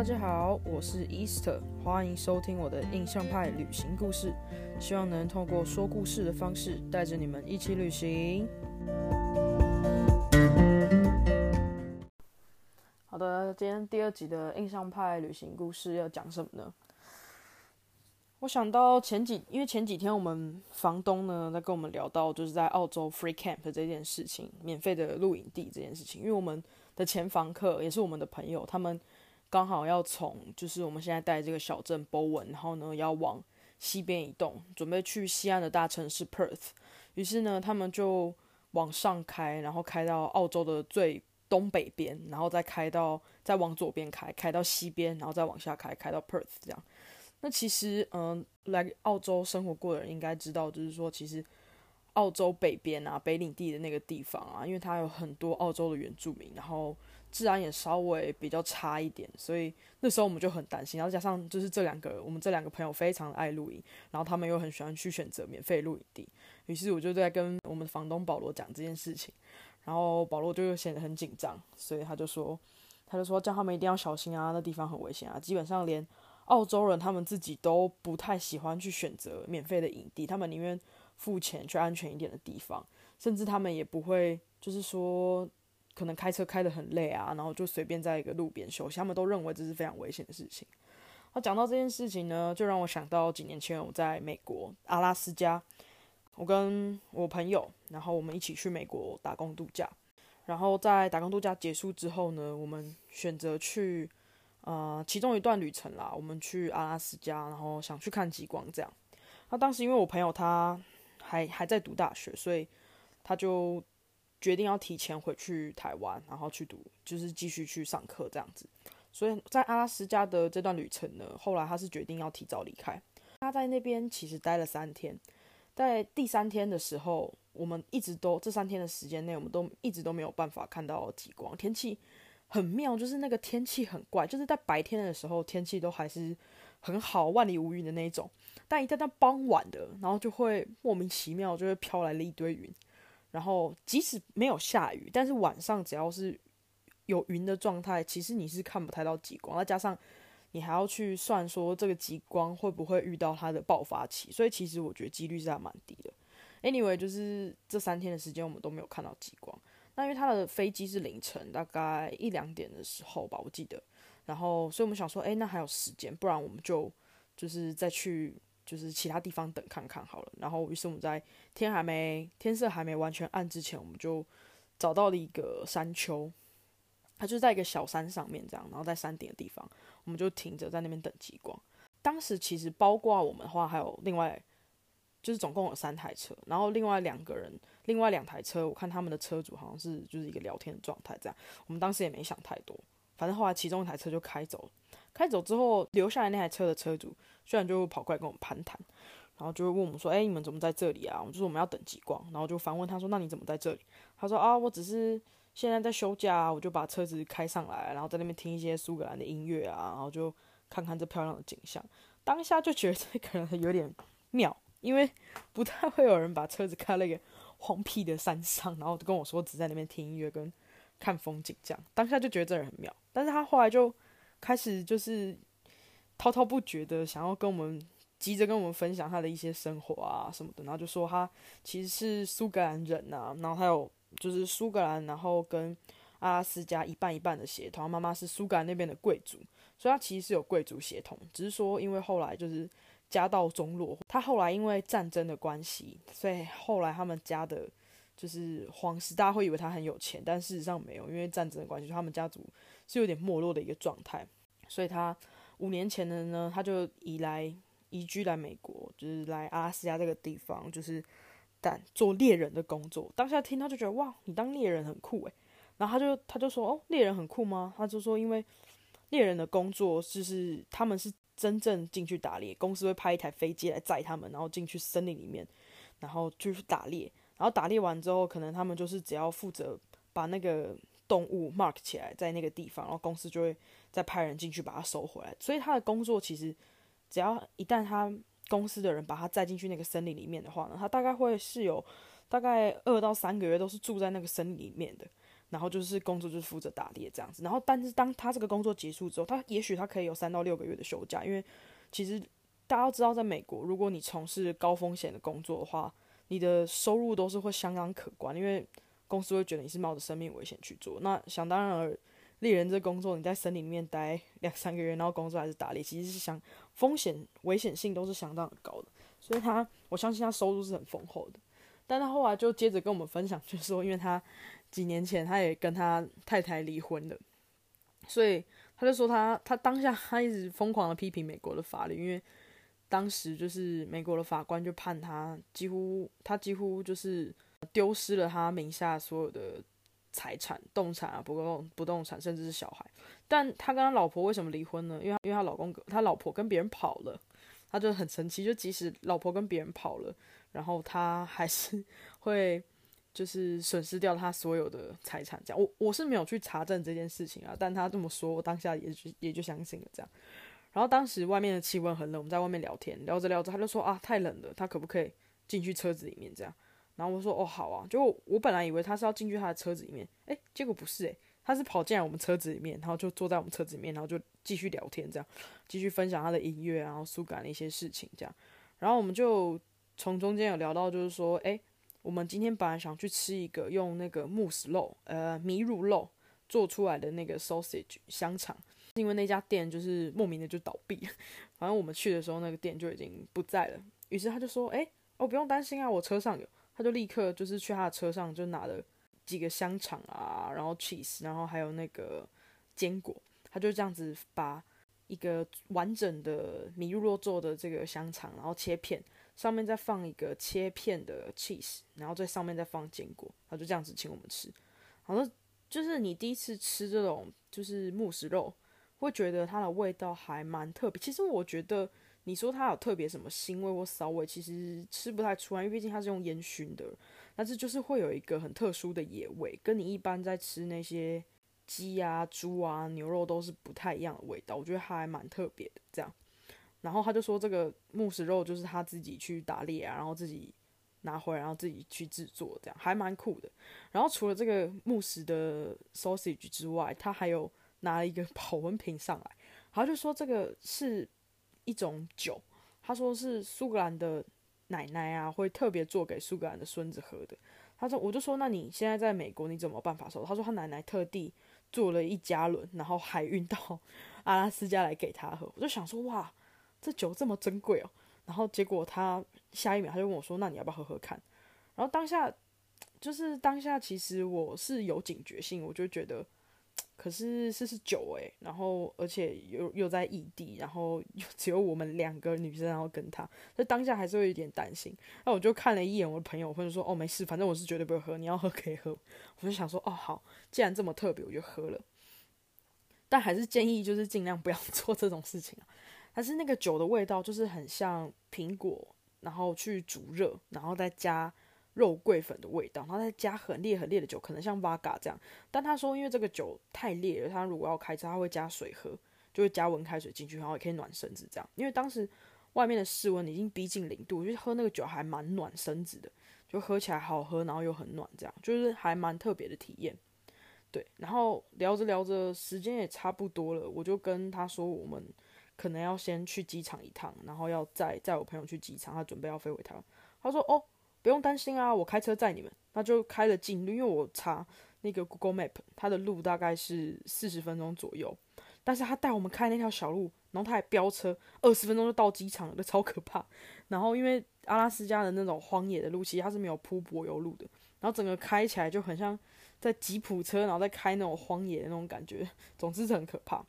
大家好，我是 Easter，欢迎收听我的印象派旅行故事，希望能透过说故事的方式，带着你们一起旅行。好的，今天第二集的印象派旅行故事要讲什么呢？我想到前几，因为前几天我们房东呢在跟我们聊到，就是在澳洲 free camp 这件事情，免费的露营地这件事情，因为我们的前房客也是我们的朋友，他们刚好要从就是我们现在待这个小镇 Bowen，然后呢要往西边移动，准备去西岸的大城市 Perth，于是呢他们就往上开，然后开到澳洲的最东北边，然后再开到再往左边开，开到西边，然后再往下开，开到 Perth 这样。那其实，嗯，来澳洲生活过的人应该知道，就是说，其实澳洲北边啊，北领地的那个地方啊，因为它有很多澳洲的原住民，然后治安也稍微比较差一点，所以那时候我们就很担心。然后加上就是这两个，我们这两个朋友非常爱露营，然后他们又很喜欢去选择免费露营地，于是我就在跟我们房东保罗讲这件事情，然后保罗就显得很紧张，所以他就说，他就说叫他们一定要小心啊，那地方很危险啊，基本上连。澳洲人他们自己都不太喜欢去选择免费的营地，他们宁愿付钱去安全一点的地方，甚至他们也不会就是说可能开车开得很累啊，然后就随便在一个路边休息，他们都认为这是非常危险的事情。那讲到这件事情呢，就让我想到几年前我在美国阿拉斯加，我跟我朋友，然后我们一起去美国打工度假，然后在打工度假结束之后呢，我们选择去。呃，其中一段旅程啦，我们去阿拉斯加，然后想去看极光这样。那当时因为我朋友他还还在读大学，所以他就决定要提前回去台湾，然后去读，就是继续去上课这样子。所以在阿拉斯加的这段旅程呢，后来他是决定要提早离开。他在那边其实待了三天，在第三天的时候，我们一直都这三天的时间内，我们都一直都没有办法看到极光，天气。很妙，就是那个天气很怪，就是在白天的时候天气都还是很好，万里无云的那种，但一旦到傍晚的，然后就会莫名其妙就会飘来了一堆云，然后即使没有下雨，但是晚上只要是有云的状态，其实你是看不太到极光，再加上你还要去算说这个极光会不会遇到它的爆发期，所以其实我觉得几率是还蛮低的。Anyway，就是这三天的时间我们都没有看到极光。那因为他的飞机是凌晨大概一两点的时候吧，我记得。然后，所以我们想说，哎，那还有时间，不然我们就就是再去就是其他地方等看看好了。然后，于是我们在天还没天色还没完全暗之前，我们就找到了一个山丘，它就在一个小山上面这样，然后在山顶的地方，我们就停着在那边等极光。当时其实包括我们的话，还有另外就是总共有三台车，然后另外两个人。另外两台车，我看他们的车主好像是就是一个聊天的状态，这样。我们当时也没想太多，反正后来其中一台车就开走了。开走之后，留下来那台车的车主居然就跑过来跟我们攀谈，然后就会问我们说：“哎，你们怎么在这里啊？”我们就说我们要等极光，然后就反问他说：“那你怎么在这里？”他说：“啊，我只是现在在休假，我就把车子开上来，然后在那边听一些苏格兰的音乐啊，然后就看看这漂亮的景象。”当下就觉得这个人有点妙，因为不太会有人把车子开了一个。荒僻的山上，然后就跟我说只在那边听音乐跟看风景，这样当下就觉得这人很妙。但是他后来就开始就是滔滔不绝的想要跟我们急着跟我们分享他的一些生活啊什么的，然后就说他其实是苏格兰人呐，然后还有就是苏格兰，然后跟阿拉斯加一半一半的协同，妈妈是苏格兰那边的贵族，所以他其实是有贵族协同，只是说因为后来就是。家道中落，他后来因为战争的关系，所以后来他们家的，就是皇室，大家会以为他很有钱，但事实上没有，因为战争的关系，他们家族是有点没落的一个状态。所以他五年前的呢，他就移来移居来美国，就是来阿拉斯加这个地方，就是但做猎人的工作。当下听他就觉得哇，你当猎人很酷诶。然后他就他就说哦，猎人很酷吗？他就说因为猎人的工作就是他们是。真正进去打猎，公司会派一台飞机来载他们，然后进去森林里面，然后就去打猎。然后打猎完之后，可能他们就是只要负责把那个动物 mark 起来在那个地方，然后公司就会再派人进去把它收回来。所以他的工作其实，只要一旦他公司的人把他载进去那个森林里面的话呢，他大概会是有大概二到三个月都是住在那个森林里面的。然后就是工作就是负责打猎这样子。然后但是当他这个工作结束之后，他也许他可以有三到六个月的休假，因为其实大家都知道，在美国，如果你从事高风险的工作的话，你的收入都是会相当可观，因为公司会觉得你是冒着生命危险去做。那想当然而猎人这工作，你在森林里面待 两三个月，然后工作还是打猎，其实是相风险危险性都是相当的高的。所以他我相信他收入是很丰厚的。但他后来就接着跟我们分享，就是说，因为他几年前他也跟他太太离婚了，所以他就说他他当下他一直疯狂的批评美国的法律，因为当时就是美国的法官就判他几乎他几乎就是丢失了他名下所有的财产、动产啊、不动不动产，甚至是小孩。但他跟他老婆为什么离婚呢？因为因为他老公他老婆跟别人跑了，他就很生气，就即使老婆跟别人跑了。然后他还是会就是损失掉他所有的财产，这样我我是没有去查证这件事情啊，但他这么说，我当下也就也就相信了这样。然后当时外面的气温很冷，我们在外面聊天，聊着聊着他就说啊太冷了，他可不可以进去车子里面这样？然后我说哦好啊，就我本来以为他是要进去他的车子里面，诶，结果不是诶，他是跑进来我们车子里面，然后就坐在我们车子里面，然后就继续聊天这样，继续分享他的音乐，然后苏格兰的一些事情这样，然后我们就。从中间有聊到，就是说，哎，我们今天本来想去吃一个用那个慕斯肉，呃，米乳肉做出来的那个 sausage 香肠，因为那家店就是莫名的就倒闭，反正我们去的时候那个店就已经不在了。于是他就说，哎，哦，不用担心啊，我车上有。他就立刻就是去他的车上就拿了几个香肠啊，然后 cheese，然后还有那个坚果，他就这样子把一个完整的米露做的这个香肠，然后切片。上面再放一个切片的 cheese，然后在上面再放坚果，他就这样子请我们吃。好像就是你第一次吃这种就是慕斯肉，会觉得它的味道还蛮特别。其实我觉得你说它有特别什么腥味或骚味，其实吃不太出来，因为毕竟它是用烟熏的。但是就是会有一个很特殊的野味，跟你一般在吃那些鸡啊、猪啊、牛肉都是不太一样的味道。我觉得还蛮特别的，这样。然后他就说，这个慕斯肉就是他自己去打猎啊，然后自己拿回来，然后自己去制作，这样还蛮酷的。然后除了这个慕斯的 sausage 之外，他还有拿了一个 保温瓶上来，然后就说这个是一种酒，他说是苏格兰的奶奶啊会特别做给苏格兰的孙子喝的。他说，我就说那你现在在美国你怎么办法收？他说他奶奶特地做了一加仑，然后海运到 阿拉斯加来给他喝。我就想说哇。这酒这么珍贵哦，然后结果他下一秒他就问我说：“那你要不要喝喝看？”然后当下就是当下，其实我是有警觉性，我就觉得，可是是是酒诶，然后而且又又在异地，然后又 只有我们两个女生，然后跟他，所以当下还是会有点担心。那我就看了一眼我的朋友，或者说：“哦，没事，反正我是绝对不会喝，你要喝可以喝。”我就想说：“哦，好，既然这么特别，我就喝了。”但还是建议就是尽量不要 做这种事情啊。但是那个酒的味道就是很像苹果，然后去煮热，然后再加肉桂粉的味道，然后再加很烈很烈的酒，可能像 Vaga 这样。但他说，因为这个酒太烈了，他如果要开车，他会加水喝，就会加温开水进去，然后也可以暖身子这样。因为当时外面的室温已经逼近零度，我觉得喝那个酒还蛮暖身子的，就喝起来好喝，然后又很暖，这样就是还蛮特别的体验。对，然后聊着聊着，时间也差不多了，我就跟他说我们。可能要先去机场一趟，然后要载载我朋友去机场，他准备要飞回台湾。他说：“哦，不用担心啊，我开车载你们。”那就开了近路，因为我查那个 Google Map，它的路大概是四十分钟左右。但是他带我们开那条小路，然后他还飙车，二十分钟就到机场了，超可怕。然后因为阿拉斯加的那种荒野的路，其实它是没有铺柏油路的，然后整个开起来就很像在吉普车，然后再开那种荒野的那种感觉，总之是很可怕。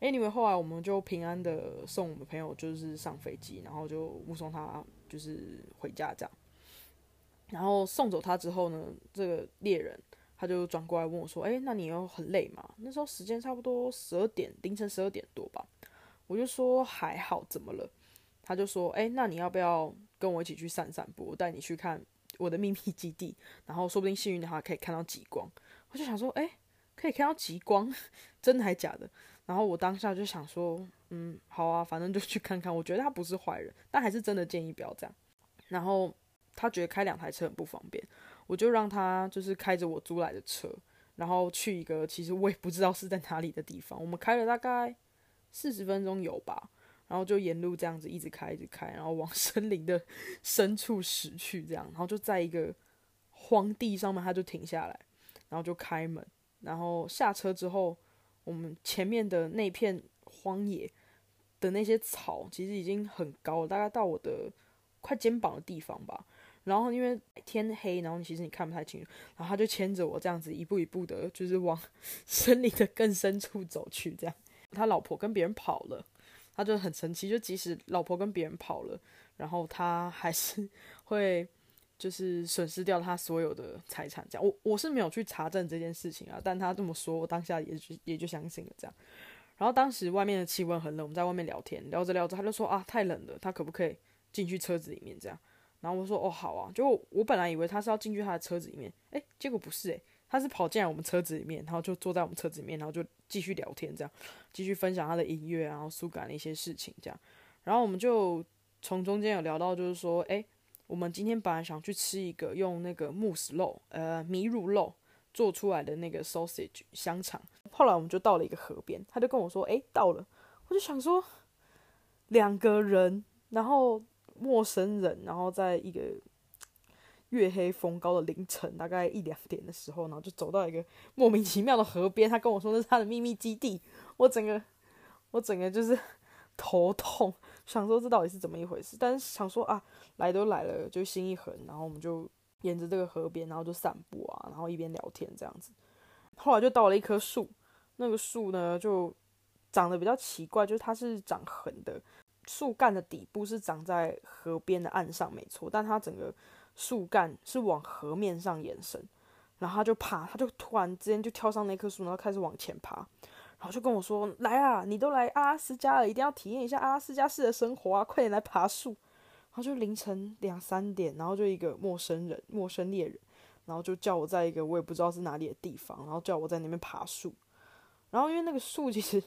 Anyway，后来我们就平安的送我们朋友就是上飞机，然后就目送他就是回家这样。然后送走他之后呢，这个猎人他就转过来问我说：“哎，那你有很累吗？”那时候时间差不多十二点，凌晨十二点多吧。我就说还好，怎么了？他就说：“哎，那你要不要跟我一起去散散步？我带你去看我的秘密基地，然后说不定幸运的话可以看到极光。”我就想说：“哎，可以看到极光，真的还假的？”然后我当下就想说，嗯，好啊，反正就去看看。我觉得他不是坏人，但还是真的建议不要这样。然后他觉得开两台车很不方便，我就让他就是开着我租来的车，然后去一个其实我也不知道是在哪里的地方。我们开了大概四十分钟有吧，然后就沿路这样子一直开一直开，然后往 森林的深处驶去，这样，然后就在一个荒地上面，他就停下来，然后就开门，然后下车之后，我们前面的那片荒野的那些草其实已经很高了，大概到我的快肩膀的地方吧。然后因为天黑，然后其实你看不太清楚，然后他就牵着我这样子一步一步的，就是往 森林的更深处走去。这样，他老婆跟别人跑了，他就很生气，就即使老婆跟别人跑了，然后他还是 会就是损失掉他所有的财产。这样，我我是没有去查证这件事情啊，但他这么说，我当下也就也就相信了这样。然后当时外面的气温很冷，我们在外面聊天，聊着聊着，他就说啊太冷了，他可不可以进去车子里面这样？然后我说哦好啊，就我本来以为他是要进去他的车子里面，诶，结果不是诶，他是跑进来我们车子里面，然后就坐在我们车子里面，然后就继续聊天，这样继续分享他的音乐，然后苏感的一些事情，这样，然后我们就从中间有聊到，就是说，诶，我们今天本来想去吃一个用那个慕斯肉，呃，米乳肉做出来的那个 sausage 香肠，后来我们就到了一个河边，他就跟我说，诶，到了，我就想说两个人，然后。陌生人，然后在一个月黑风高的凌晨，大概一两点的时候，然后就走到一个莫名其妙的河边。他跟我说那是他的秘密基地，我整个 我整个就是头痛，想说这到底是怎么一回事。但是想说啊，来都来了，就心一横，然后我们就沿着这个河边，然后就散步啊，然后一边聊天这样子。后来就到了一棵树，那个树呢就长得比较奇怪，就是它是长横的。树干的底部是长在河边的岸上，没错，但它整个树干是往河面上延伸。然后他就爬，他就突然之间就跳上那棵树，然后开始往前爬，然后就跟我说：“来啊，你都来阿拉斯加了，一定要体验一下阿拉斯加式的生活啊，快点来爬树。”然后就凌晨两三点，然后就一个陌生人、陌生猎人，然后就叫我在一个我也不知道是哪里的地方，然后叫我在那边爬树。然后因为那个树其实。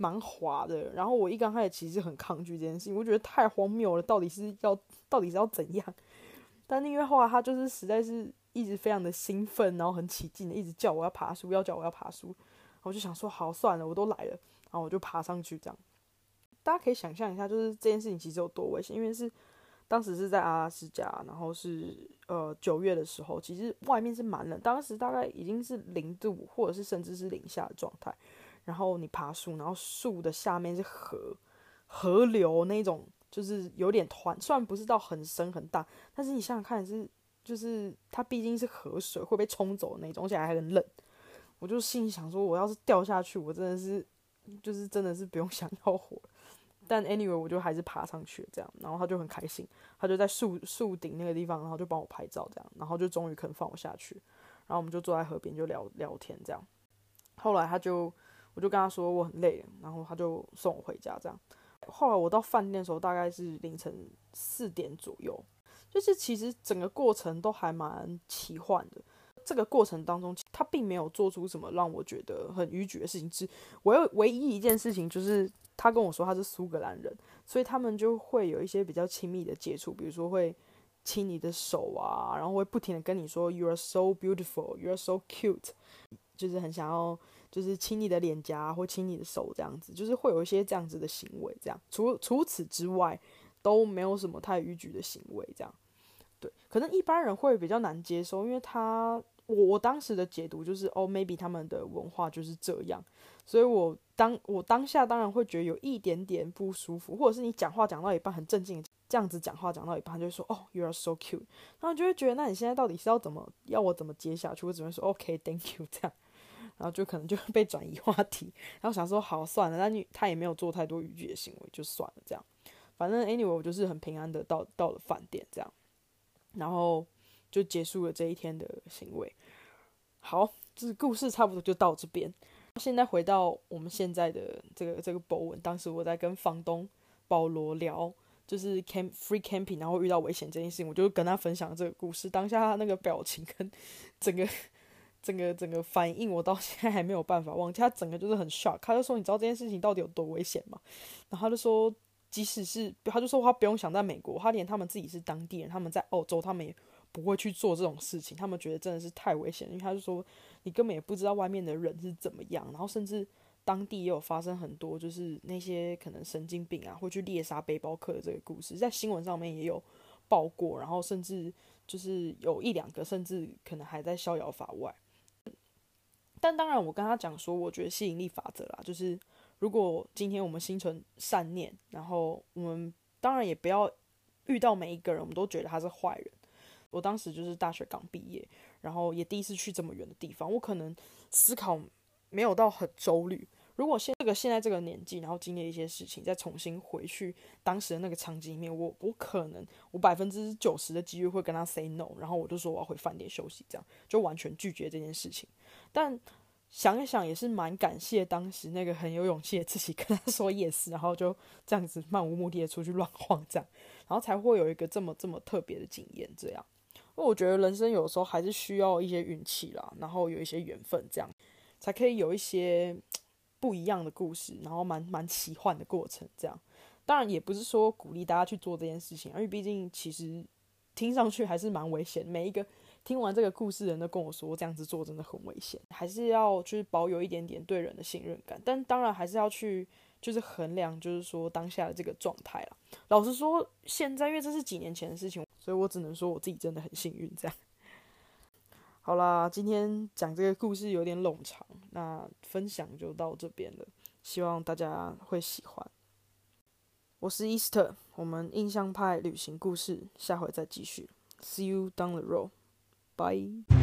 蛮滑的，然后我一刚开始其实很抗拒这件事情，我觉得太荒谬了，到底是要到底是要怎样？但因为后来他就是实在是一直非常的兴奋，然后很起劲的一直叫我要爬树，要叫我要爬树，我就想说好算了，我都来了，然后我就爬上去这样。大家可以想象一下，就是这件事情其实有多危险，因为是当时是在阿拉斯加，然后是呃九月的时候，其实外面是蛮冷，当时大概已经是零度或者是甚至是零下的状态。然后你爬树，然后树的下面是河，河流那种，就是有点湍，虽然不是到很深很大，但是你想想看，是就是它毕竟是河水会被冲走的那种，而且还很冷。我就心想说，我要是掉下去，我真的是，就是真的是不用 想要活。但 anyway，我就还是爬上去了，这样，然后他就很开心，他就在树树顶那个地方，然后就帮我拍照，这样，然后就终于肯放我下去，然后我们就坐在河边就聊聊天，这样。后来他就。我就跟他说我很累，然后他就送我回家。这样，后来我到饭店的时候大概是凌晨四点左右。就是其实整个过程都还蛮奇幻的。这个过程当中，他并没有做出什么让我觉得很逾矩的事情。只唯唯一一件事情就是他跟我说他是苏格兰人，所以他们就会有一些比较亲密的接触，比如说会亲你的手啊，然后会不停的跟你说 “You are so beautiful, you are so cute”，就是很想要。就是亲你的脸颊或亲你的手这样子，就是会有一些这样子的行为，这样除除此之外都没有什么太逾矩的行为，这样对，可能一般人会比较难接受，因为他我我当时的解读就是哦，maybe 他们的文化就是这样，所以我当我当下当然会觉得有一点点不舒服，或者是你讲话讲到一半很正经，这样子讲话讲到一半就说哦，you are so cute，然后就会觉得那你现在到底是要怎么要我怎么接下去？我只会说 OK，thank you 这样。然后就可能就被转移话题，然后想说好算了，那你他也没有做太多逾矩的行为，就算了这样。反正 anyway 我就是很平安的到到了饭店这样，然后就结束了这一天的行为。好，这故事差不多就到这边。现在回到我们现在的这个这个博文，当时我在跟房东保罗聊，就是 camp free camping，然后遇到危险这件事情，我就跟他分享这个故事。当下他那个表情跟整个。整个整个反应我到现在还没有办法忘记，他整个就是很 shock，他就说你知道这件事情到底有多危险吗？然后他就说即使是，他就说他不用想在美国，他连他们自己是当地人，他们在澳洲，他们也不会去做这种事情，他们觉得真的是太危险，因为他就说你根本也不知道外面的人是怎么样，然后甚至当地也有发生很多就是那些可能神经病啊会去猎杀背包客的这个故事，在新闻上面也有报过，然后甚至就是有一两个甚至可能还在逍遥法外。但当然，我跟他讲说，我觉得吸引力法则啦，就是如果今天我们心存善念，然后我们当然也不要遇到每一个人，我们都觉得他是坏人。我当时就是大学刚毕业，然后也第一次去这么远的地方，我可能思考没有到很周虑。如果现这个现在这个年纪，然后经历一些事情，再重新回去当时的那个场景里面，我我可能我百分之九十的几率会跟他 say no，然后我就说我要回饭店休息，这样就完全拒绝这件事情。但想一想，也是蛮感谢当时那个很有勇气的自己跟他说 yes，然后就这样子漫无目的的出去乱晃，这样，然后才会有一个这么这么特别的经验，这样。因为我觉得人生有时候还是需要一些运气啦，然后有一些缘分，这样才可以有一些。不一样的故事，然后蛮蛮奇幻的过程，这样当然也不是说鼓励大家去做这件事情，因为毕竟其实听上去还是蛮危险。每一个听完这个故事的人都跟我说，这样子做真的很危险，还是要就是保有一点点对人的信任感。但当然还是要去就是衡量，就是说当下的这个状态啦。老实说，现在因为这是几年前的事情，所以我只能说我自己真的很幸运，这样。好啦，今天讲这个故事有点冗长，那分享就到这边了，希望大家会喜欢。我是 Easter，我们印象派旅行故事下回再继续，See you down the road，bye。